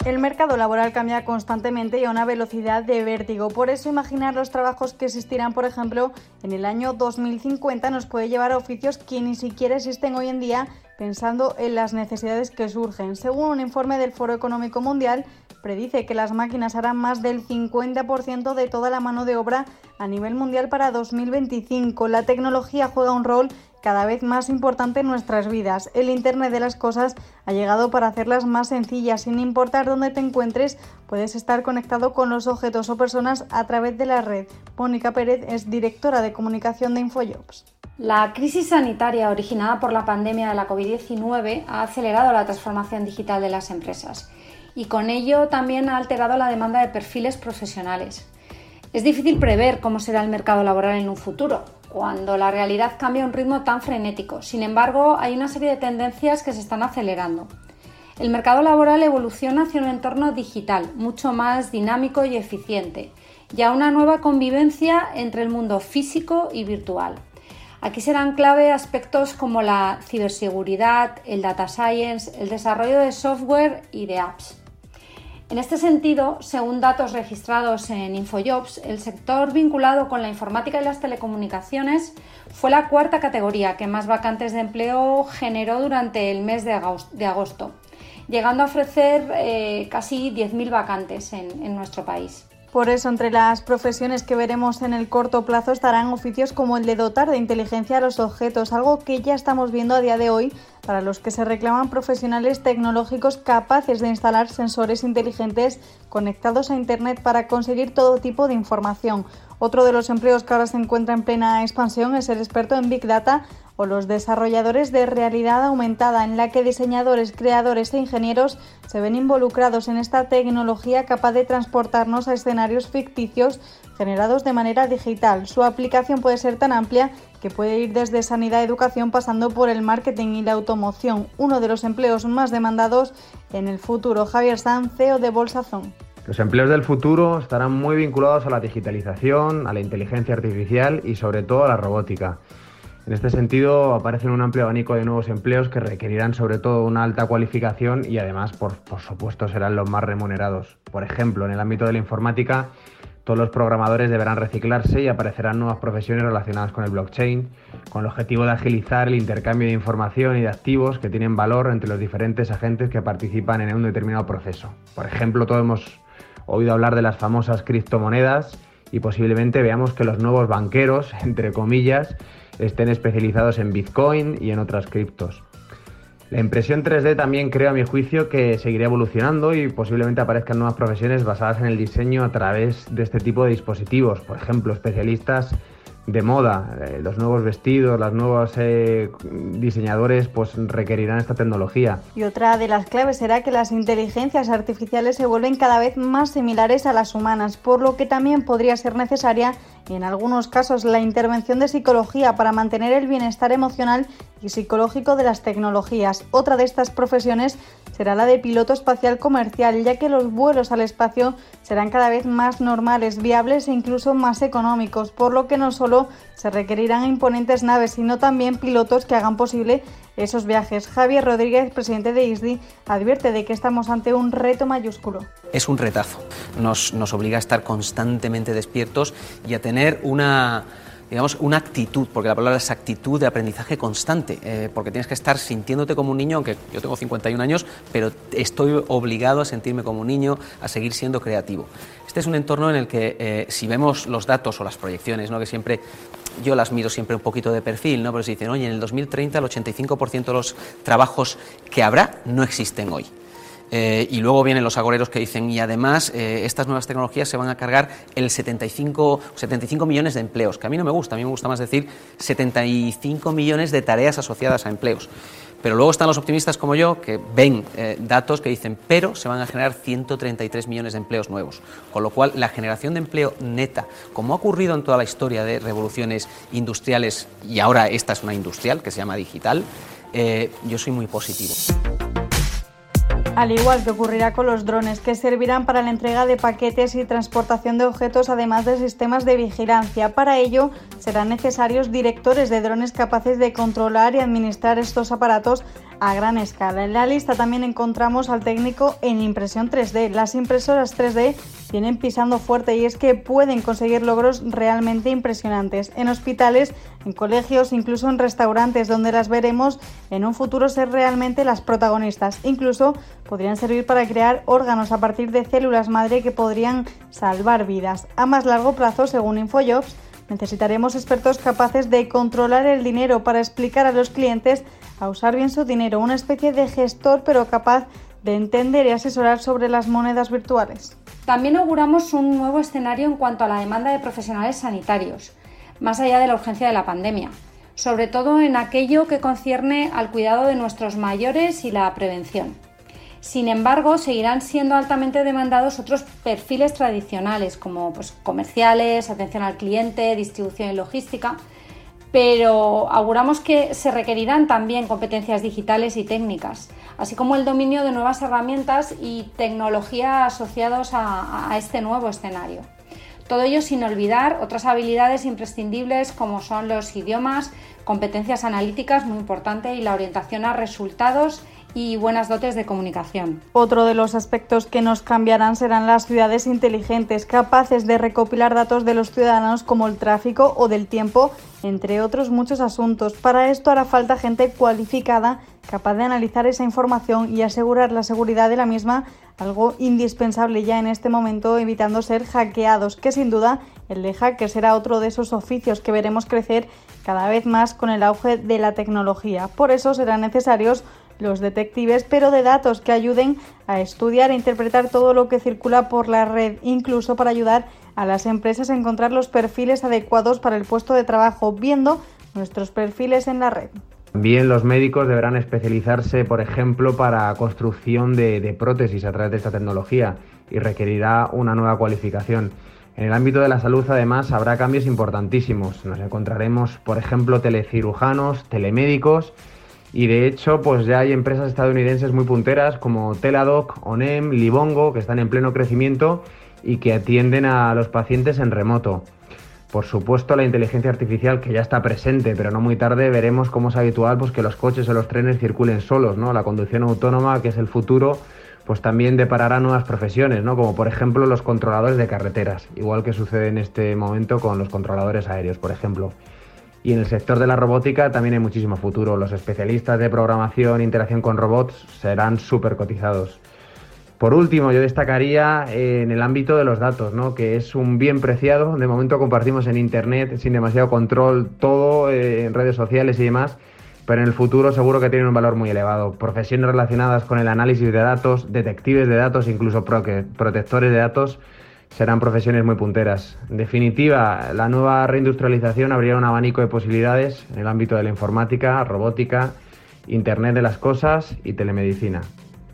[SPEAKER 24] El mercado laboral cambia constantemente y a una velocidad de vértigo. Por eso imaginar los trabajos que existirán, por ejemplo, en el año 2050 nos puede llevar a oficios que ni siquiera existen hoy en día pensando en las necesidades que surgen. Según un informe del Foro Económico Mundial, predice que las máquinas harán más del 50% de toda la mano de obra a nivel mundial para 2025. La tecnología juega un rol cada vez más importante en nuestras vidas. El Internet de las Cosas ha llegado para hacerlas más sencillas. Sin importar dónde te encuentres, puedes estar conectado con los objetos o personas a través de la red. Mónica Pérez es directora de comunicación de Infojobs.
[SPEAKER 25] La crisis sanitaria originada por la pandemia de la COVID-19 ha acelerado la transformación digital de las empresas y con ello también ha alterado la demanda de perfiles profesionales. Es difícil prever cómo será el mercado laboral en un futuro, cuando la realidad cambia a un ritmo tan frenético. Sin embargo, hay una serie de tendencias que se están acelerando. El mercado laboral evoluciona hacia un entorno digital, mucho más dinámico y eficiente, y a una nueva convivencia entre el mundo físico y virtual. Aquí serán clave aspectos como la ciberseguridad, el data science, el desarrollo de software y de apps. En este sentido, según datos registrados en Infojobs, el sector vinculado con la informática y las telecomunicaciones fue la cuarta categoría que más vacantes de empleo generó durante el mes de agosto, llegando a ofrecer eh, casi 10.000 vacantes en, en nuestro país.
[SPEAKER 24] Por eso, entre las profesiones que veremos en el corto plazo estarán oficios como el de dotar de inteligencia a los objetos, algo que ya estamos viendo a día de hoy para los que se reclaman profesionales tecnológicos capaces de instalar sensores inteligentes conectados a Internet para conseguir todo tipo de información. Otro de los empleos que ahora se encuentra en plena expansión es el experto en Big Data o los desarrolladores de realidad aumentada, en la que diseñadores, creadores e ingenieros se ven involucrados en esta tecnología capaz de transportarnos a escenarios ficticios generados de manera digital. Su aplicación puede ser tan amplia que puede ir desde sanidad educación pasando por el marketing y la automoción, uno de los empleos más demandados en el futuro. Javier Sanz, CEO de Bolsazón.
[SPEAKER 26] Los empleos del futuro estarán muy vinculados a la digitalización, a la inteligencia artificial y sobre todo a la robótica. En este sentido, aparecen un amplio abanico de nuevos empleos que requerirán sobre todo una alta cualificación y además, por, supuesto, serán los más remunerados. Por ejemplo, en el ámbito de la informática, todos los programadores deberán reciclarse y aparecerán nuevas profesiones relacionadas con el blockchain, con el objetivo de agilizar el intercambio de información y de activos que tienen valor entre los diferentes agentes que participan en un determinado proceso. Por ejemplo, todos hemos oído hablar de las famosas criptomonedas y posiblemente veamos que los nuevos banqueros, [LAUGHS] entre comillas, estén especializados en Bitcoin y en otras criptos. La impresión 3D también creo a mi juicio que seguirá evolucionando y posiblemente aparezcan nuevas profesiones basadas en el diseño a través de este tipo de dispositivos. Por ejemplo, especialistas de moda, eh, los nuevos vestidos, los nuevos eh, diseñadores pues requerirán esta tecnología.
[SPEAKER 24] Y otra de las claves será que las inteligencias artificiales se vuelven cada vez más similares a las humanas, por lo que también podría ser necesaria en algunos casos la intervención de psicología para mantener el bienestar emocional y psicológico de las tecnologías. Otra de estas profesiones será la de piloto espacial comercial, ya que los vuelos al espacio serán cada vez más normales, viables e incluso más económicos, por lo que no solo se requerirán imponentes naves, sino también pilotos que hagan posible esos viajes. Javier Rodríguez, presidente de ISDI, advierte de que estamos ante un reto mayúsculo.
[SPEAKER 27] Es un retazo, nos, nos obliga a estar constantemente despiertos y a tener una digamos, una actitud, porque la palabra es actitud de aprendizaje constante, eh, porque tienes que estar sintiéndote como un niño, aunque yo tengo 51 años, pero estoy obligado a sentirme como un niño, a seguir siendo creativo. Este es un entorno en el que, eh, si vemos los datos o las proyecciones, ¿no? que siempre yo las miro siempre un poquito de perfil, ¿no? pero si dicen, oye, en el 2030 el 85% de los trabajos que habrá no existen hoy. Eh, y luego vienen los agoreros que dicen, y además eh, estas nuevas tecnologías se van a cargar el 75, 75 millones de empleos, que a mí no me gusta, a mí me gusta más decir 75 millones de tareas asociadas a empleos. Pero luego están los optimistas como yo que ven eh, datos que dicen, pero se van a generar 133 millones de empleos nuevos. Con lo cual, la generación de empleo neta, como ha ocurrido en toda la historia de revoluciones industriales, y ahora esta es una industrial que se llama digital, yo soy muy positivo
[SPEAKER 24] al igual que ocurrirá con los drones, que servirán para la entrega de paquetes y transportación de objetos, además de sistemas de vigilancia. Para ello, serán necesarios directores de drones capaces de controlar y administrar estos aparatos a gran escala. En la lista también encontramos al técnico en impresión 3D. Las impresoras 3D vienen pisando fuerte y es que pueden conseguir logros realmente impresionantes en hospitales, en colegios, incluso en restaurantes donde las veremos en un futuro ser realmente las protagonistas. Incluso podrían servir para crear órganos a partir de células madre que podrían salvar vidas. A más largo plazo, según Infojobs, necesitaremos expertos capaces de controlar el dinero para explicar a los clientes a usar bien su dinero, una especie de gestor pero capaz de entender y asesorar sobre las monedas virtuales.
[SPEAKER 25] También auguramos un nuevo escenario en cuanto a la demanda de profesionales sanitarios, más allá de la urgencia de la pandemia, sobre todo en aquello que concierne al cuidado de nuestros mayores y la prevención. Sin embargo, seguirán siendo altamente demandados otros perfiles tradicionales como pues, comerciales, atención al cliente, distribución y logística, pero auguramos que se requerirán también competencias digitales y técnicas, así como el dominio de nuevas herramientas y tecnología asociados a, a este nuevo escenario. Todo ello sin olvidar otras habilidades imprescindibles como son los idiomas, competencias analíticas, muy importante, y la orientación a resultados y buenas dotes de comunicación.
[SPEAKER 24] Otro de los aspectos que nos cambiarán serán las ciudades inteligentes, capaces de recopilar datos de los ciudadanos como el tráfico o del tiempo, entre otros muchos asuntos. Para esto hará falta gente cualificada capaz de analizar esa información y asegurar la seguridad de la misma, algo indispensable ya en este momento, evitando ser hackeados, que sin duda el de hacker será otro de esos oficios que veremos crecer cada vez más con el auge de la tecnología. Por eso serán necesarios los detectives, pero de datos que ayuden a estudiar e interpretar todo lo que circula por la red, incluso para ayudar a las empresas a encontrar los perfiles adecuados para el puesto de trabajo, viendo nuestros perfiles en la red.
[SPEAKER 26] También los médicos deberán especializarse, por ejemplo, para construcción de, de, prótesis a través de esta tecnología y requerirá una nueva cualificación. En el ámbito de la salud, además, habrá cambios importantísimos. Nos encontraremos, por ejemplo, telecirujanos, telemédicos y de hecho, pues ya hay empresas estadounidenses muy punteras como Teladoc, Onem, Libongo, que están en pleno crecimiento y que atienden a los pacientes en remoto. Por supuesto, la inteligencia artificial que ya está presente, pero no muy tarde veremos cómo es habitual pues, que los coches o los trenes circulen solos, ¿no? La conducción autónoma, que es el futuro, pues también deparará nuevas profesiones, ¿no? Como por ejemplo los controladores de carreteras, igual que sucede en este momento con los controladores aéreos, por ejemplo. Y en el sector de la robótica también hay muchísimo futuro. Los especialistas de programación e interacción con robots serán súper cotizados. Por último, yo destacaría en el ámbito de los datos, ¿no? que es un bien preciado. De momento compartimos en Internet sin demasiado control todo, eh, en redes sociales y demás, pero en el futuro seguro que tienen un valor muy elevado. Profesiones relacionadas con el análisis de datos, detectives de datos, incluso protectores de datos, serán profesiones muy punteras. En definitiva, la nueva reindustrialización abrirá un abanico de posibilidades en el ámbito de la informática, robótica, Internet de las Cosas y telemedicina.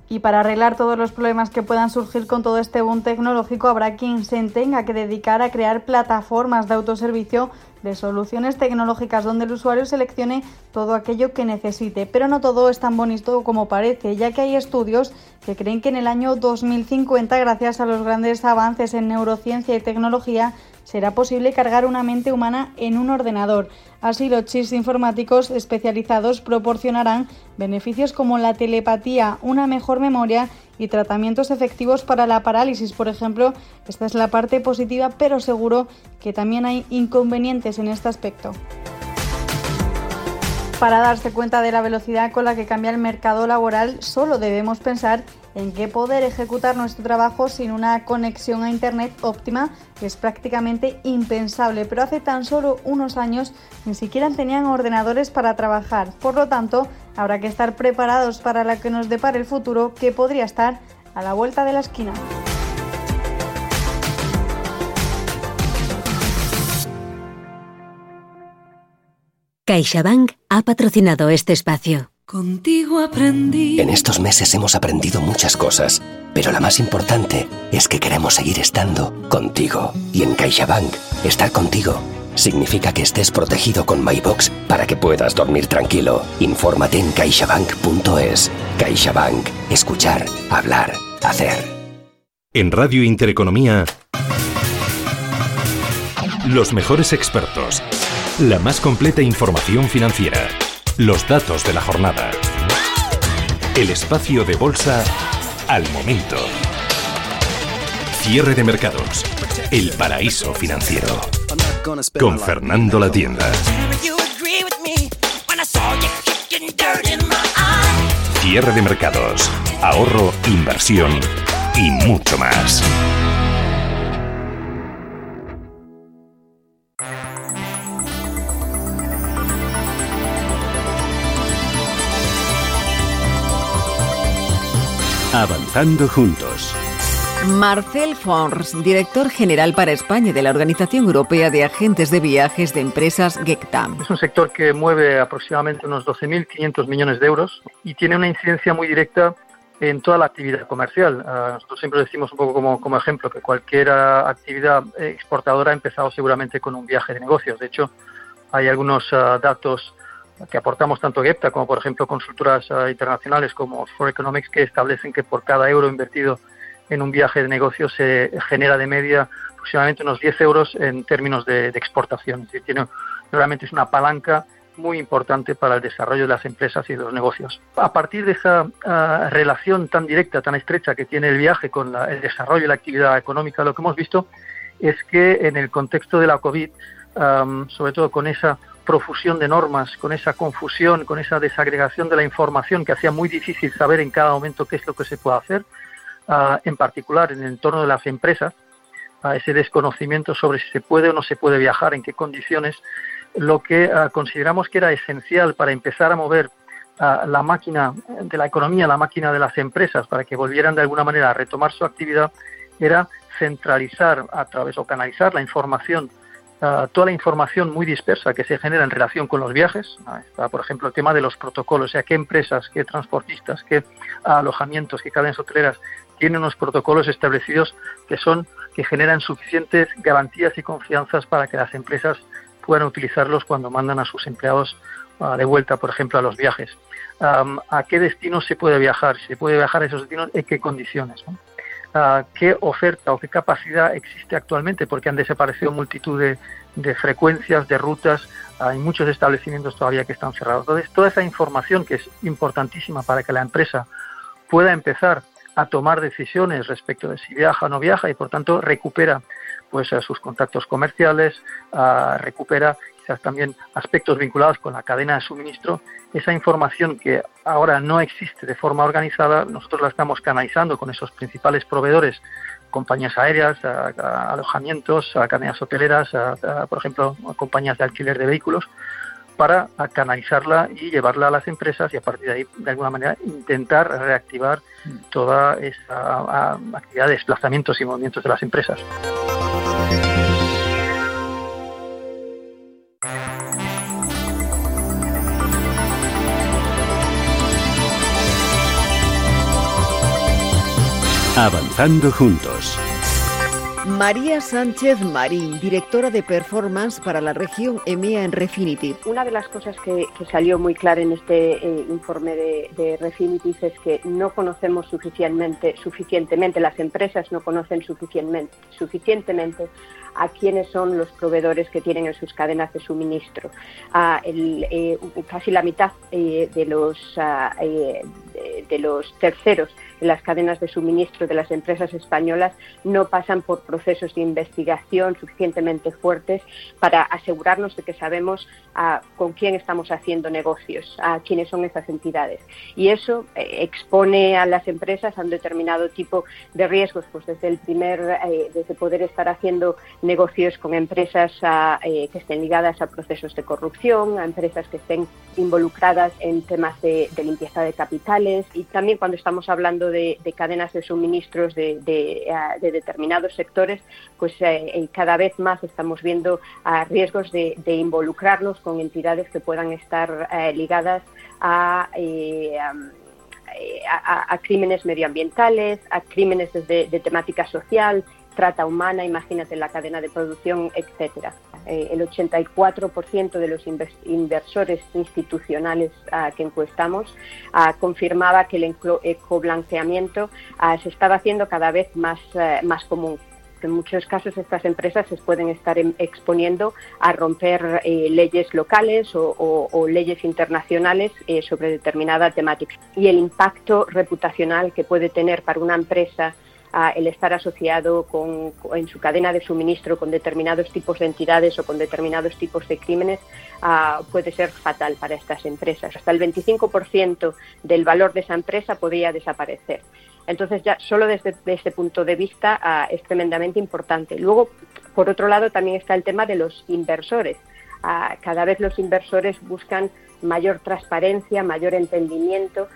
[SPEAKER 24] Y para arreglar todos los problemas que puedan surgir con todo este boom tecnológico, habrá quien se tenga que dedicar a crear plataformas de autoservicio de soluciones tecnológicas donde el usuario seleccione todo aquello que necesite. Pero no todo es tan bonito como parece, ya que hay estudios que creen que en el año 2050, gracias a los grandes avances en neurociencia y tecnología, será posible cargar una mente humana en un ordenador. Así, los chips informáticos especializados proporcionarán beneficios como la telepatía, una mejor memoria y tratamientos efectivos para la parálisis, por ejemplo. Esta es la parte positiva, pero seguro que también hay inconvenientes en este aspecto para darse cuenta de la velocidad con la que cambia el mercado laboral, solo debemos pensar en qué poder ejecutar nuestro trabajo sin una conexión a Internet óptima, que es prácticamente impensable, pero hace tan solo unos años ni siquiera tenían ordenadores para trabajar. Por lo tanto, habrá que estar preparados para la que nos depare el futuro, que podría estar a la vuelta de la esquina.
[SPEAKER 28] CaixaBank ha patrocinado este espacio.
[SPEAKER 29] Contigo aprendí.
[SPEAKER 30] En estos meses hemos aprendido muchas cosas, pero la más importante es que queremos seguir estando contigo. Y en CaixaBank, estar contigo significa que estés protegido con MyBox para que puedas dormir tranquilo. Infórmate en caixabank.es. CaixaBank. Escuchar, hablar, hacer.
[SPEAKER 3] En Radio Intereconomía, los mejores expertos la más completa información financiera. Los datos de la jornada. El espacio de bolsa al momento. Cierre de mercados. El paraíso financiero. Con Fernando La Tienda. Cierre de mercados. Ahorro, inversión y mucho más. Avanzando juntos.
[SPEAKER 31] Marcel Fons, director general para España de la Organización Europea de Agentes de Viajes de Empresas GECTAM.
[SPEAKER 32] Es un sector que mueve aproximadamente unos 12.500 millones de euros y tiene una incidencia muy directa en toda la actividad comercial. Ah, nosotros siempre decimos un poco como, como ejemplo que cualquier actividad exportadora ha empezado seguramente con un viaje de negocios. De hecho, hay algunos ah, datos que aportamos tanto GEPTA como, por ejemplo, consultoras eh, internacionales como For Economics, que establecen que por cada euro invertido en un viaje de negocio se genera de media aproximadamente unos 10 euros en términos de, exportación. Es tiene, realmente es una palanca muy importante para el desarrollo de las empresas y de los negocios. A partir de esa eh, relación tan directa, tan estrecha que tiene el viaje con el desarrollo y la actividad económica, lo que hemos visto es que en el contexto de la COVID, sobre todo con esa profusión de normas, con esa confusión, con esa desagregación de la información que hacía muy difícil saber en cada momento qué es lo que se puede hacer, ah, en particular en el entorno de las empresas, ese desconocimiento sobre si se puede o no se puede viajar, en qué condiciones, lo que ah, consideramos que era esencial para empezar a mover ah, la máquina de la economía, la máquina de las empresas, para que volvieran de alguna manera a retomar su actividad, era centralizar a través o canalizar la información, ah, toda la información muy dispersa que se genera en relación con los viajes. está, por ejemplo, el tema de los protocolos, o sea, qué empresas, qué transportistas, qué alojamientos, qué cadenas hoteleras tienen unos protocolos establecidos que son que generan suficientes garantías y confianzas para que las empresas puedan utilizarlos cuando mandan a sus empleados ah, de vuelta, por ejemplo, a los viajes. ¿A qué destinos se puede viajar? ¿Se puede viajar a esos destinos? ¿En qué condiciones? Ah, ¿Qué oferta o qué capacidad existe actualmente? Porque han desaparecido multitud de, frecuencias, de rutas, hay muchos establecimientos todavía que están cerrados. Entonces, toda esa información que es importantísima para que la empresa pueda empezar a tomar decisiones respecto de si viaja o no viaja y por tanto recupera pues sus contactos comerciales, recupera quizás también aspectos vinculados con la cadena de suministro. Esa información que ahora no existe de forma organizada, nosotros la estamos canalizando con esos principales proveedores, compañías aéreas, alojamientos, cadenas hoteleras, por ejemplo, compañías de alquiler de vehículos, para canalizarla y llevarla a las empresas y a partir de ahí, de alguna manera, intentar reactivar toda esa actividad de desplazamientos y movimientos de las empresas.
[SPEAKER 3] Avanzando juntos.
[SPEAKER 31] María Sánchez Marín, directora de performance para la región EMEA en Refinitiv.
[SPEAKER 33] Una de las cosas que, salió muy clara en este eh, informe de, de, Refinitiv es que no conocemos suficientemente, suficientemente, las empresas no conocen suficientemente, suficientemente a quiénes son los proveedores que tienen en sus cadenas de suministro. Ah, eh, casi la mitad eh, de, los, ah, de los terceros las cadenas de suministro de las empresas españolas no pasan por procesos de investigación suficientemente fuertes para asegurarnos de que sabemos ah, con quién estamos haciendo negocios, a quiénes son esas entidades. Y eso eh, expone a las empresas a un determinado tipo de riesgos, pues desde el primer, eh, desde poder estar haciendo negocios con empresas ah, eh, que estén ligadas a procesos de corrupción, a empresas que estén involucradas en temas de limpieza de capitales y también cuando estamos hablando de, cadenas de suministros de, eh, determinados sectores, pues eh, cada vez más estamos viendo riesgos de, involucrarnos con entidades que puedan estar eh, ligadas a, crímenes medioambientales, a crímenes de temática social, trata humana, imagínate la cadena de producción, etcétera. Eh, el 84% de los inversores institucionales ah, que encuestamos ah, confirmaba que el ecoblanqueamiento ah, se estaba haciendo cada vez más, eh, más común. En muchos casos estas empresas se pueden estar em, exponiendo a romper eh, leyes locales o, leyes internacionales sobre determinada temática. Y el impacto reputacional que puede tener para una empresa el estar asociado con, en su cadena de suministro con determinados tipos de entidades o con determinados tipos de crímenes puede ser fatal para estas empresas. Hasta el 25% del valor de esa empresa podría desaparecer. Entonces, ya solo desde, este punto de vista es tremendamente importante. Luego, por otro lado, también está el tema de los inversores. cada vez los inversores buscan mayor transparencia, mayor entendimiento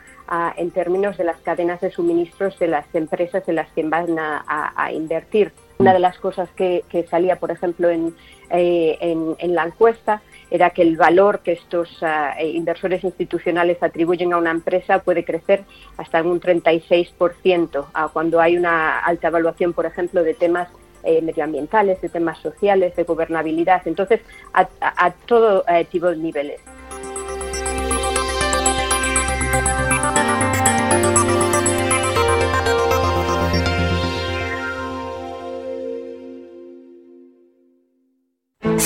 [SPEAKER 33] en términos de las cadenas de suministros de las empresas en las que van a, invertir. Una de las cosas que, salía, por ejemplo, eh, en, en, la encuesta era que el valor que estos ah, inversores institucionales atribuyen a una empresa puede crecer hasta un 36% cuando hay una alta evaluación, por ejemplo, de temas eh, medioambientales, de temas sociales, de gobernabilidad. Entonces, a, todo eh, tipo de niveles.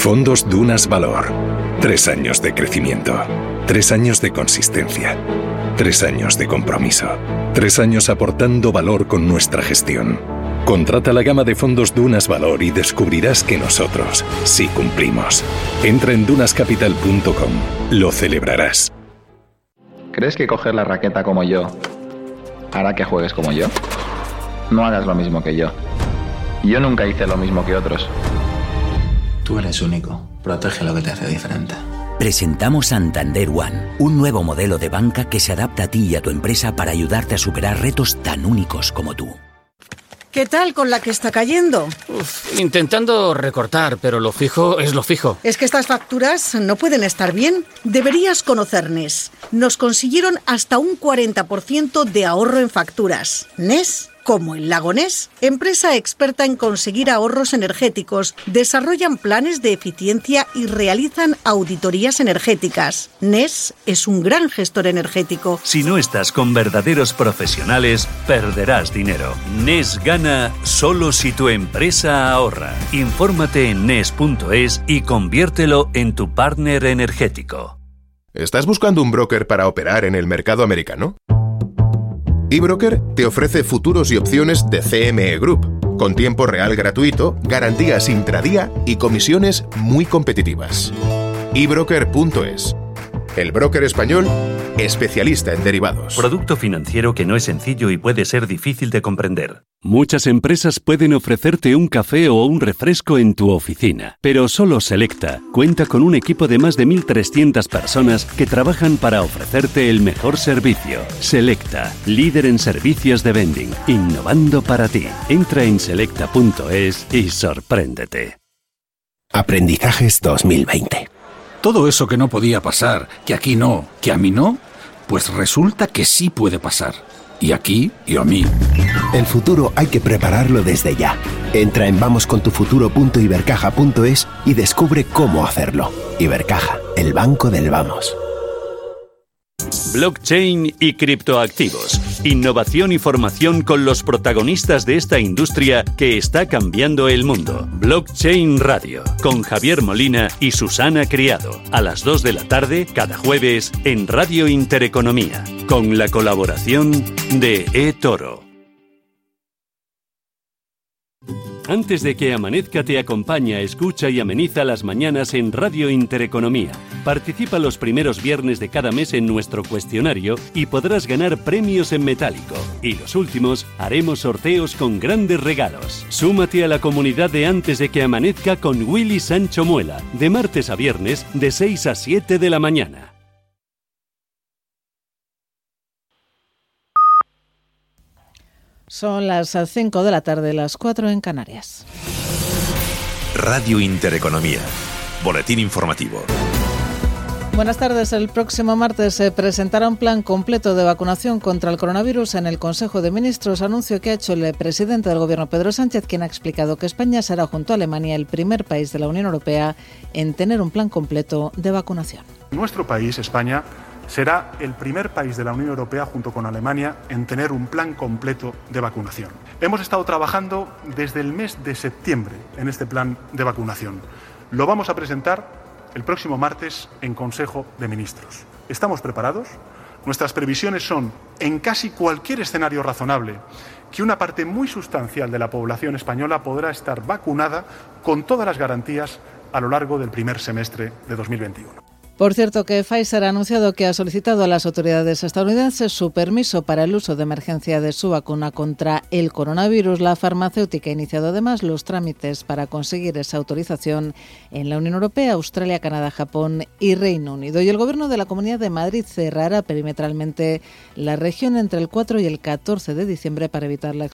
[SPEAKER 3] Fondos Dunas Valor. Tres años de crecimiento. Tres años de consistencia. Tres años de compromiso. Tres años aportando valor con nuestra gestión
[SPEAKER 15] Contrata la gama de fondos Dunas Valor y descubrirás que nosotros sí cumplimos. Entra en dunascapital.com. Lo celebrarás.
[SPEAKER 34] ¿Crees que coger la raqueta como yo hará que juegues como yo? No hagas lo mismo que yo. Yo nunca hice lo mismo que otros.
[SPEAKER 35] Tú eres único. Protege lo que te hace diferente.
[SPEAKER 36] Presentamos Santander One, un nuevo modelo de banca que se adapta a ti y a tu empresa para ayudarte a superar retos tan únicos como tú.
[SPEAKER 37] ¿Qué tal con la que está cayendo?
[SPEAKER 38] intentando recortar, pero lo fijo es lo fijo.
[SPEAKER 37] Es que estas facturas no pueden estar bien. Deberías conocer NES. Nos consiguieron hasta un 40% de ahorro en facturas. NES como el Lagonés, empresa experta en conseguir ahorros energéticos, desarrollan planes de eficiencia y realizan auditorías energéticas. NES es un gran gestor energético.
[SPEAKER 3] Si no estás con verdaderos profesionales, perderás dinero. NES gana solo si tu empresa ahorra. Infórmate en NES.es y conviértelo en tu partner energético.
[SPEAKER 30] ¿Estás buscando un broker para operar en el mercado americano? eBroker te ofrece futuros y opciones de CME Group, con tiempo real gratuito, garantías intradía y comisiones muy competitivas. eBroker.es el broker español especialista en derivados.
[SPEAKER 3] Producto financiero que no es sencillo y puede ser difícil de comprender. Muchas empresas pueden ofrecerte un café o un refresco en tu oficina, pero solo Selecta cuenta con un equipo de más de 1.300 personas que trabajan para ofrecerte el mejor servicio. Selecta, líder en servicios de vending, innovando para ti. Entra en selecta.es y sorpréndete.
[SPEAKER 39] Aprendizajes 2020.
[SPEAKER 40] Todo eso que no podía pasar, que aquí no, que a mí no, pues resulta que sí puede pasar. Y aquí y a mí.
[SPEAKER 39] El futuro hay que prepararlo desde ya. Entra en vamoscontufuturo.ibercaja.es y descubre cómo hacerlo. Ibercaja, el banco del vamos.
[SPEAKER 3] Blockchain y criptoactivos. Innovación y formación con los protagonistas de esta industria que está cambiando el mundo. Blockchain Radio, con Javier Molina y Susana Criado. A las 2 de la tarde, cada jueves, en Radio Intereconomía. Con la colaboración de eToro. Antes de que amanezca te acompaña, escucha y ameniza las mañanas en Radio Intereconomía. Participa los primeros viernes de cada mes en nuestro cuestionario y podrás ganar premios en metálico. Y los últimos haremos sorteos con grandes regalos. Súmate a la comunidad de Antes de que amanezca con Willy Sancho Muela, de martes a viernes de 6 a 7 de la mañana.
[SPEAKER 41] Son las 5 de la tarde, las 4 en Canarias.
[SPEAKER 42] Radio Intereconomía. Boletín informativo.
[SPEAKER 41] Buenas tardes. El próximo martes se presentará un plan completo de vacunación contra el coronavirus en el Consejo de Ministros, anuncio que ha hecho el presidente del Gobierno, Pedro Sánchez, quien ha explicado que España será junto a Alemania el primer país de la Unión Europea en tener un plan completo de vacunación.
[SPEAKER 5] Nuestro país, España, será el primer país de la Unión Europea, junto con Alemania, en tener un plan completo de vacunación. Hemos estado trabajando desde el mes de septiembre en este plan de vacunación. Lo vamos a presentar el próximo martes en Consejo de Ministros. ¿Estamos preparados? Nuestras previsiones son, en casi cualquier escenario razonable, que una parte muy sustancial de la población española podrá estar vacunada con todas las garantías a lo largo del primer semestre de 2021.
[SPEAKER 41] Por cierto, que Pfizer ha anunciado que ha solicitado a las autoridades estadounidenses su permiso para el uso de emergencia de su vacuna contra el coronavirus. La farmacéutica ha iniciado además los trámites para conseguir esa autorización en la Unión Europea, Australia, Canadá, Japón y Reino Unido. Y el Gobierno de la Comunidad de Madrid cerrará perimetralmente la región entre el 4 y el 14 de diciembre para evitar la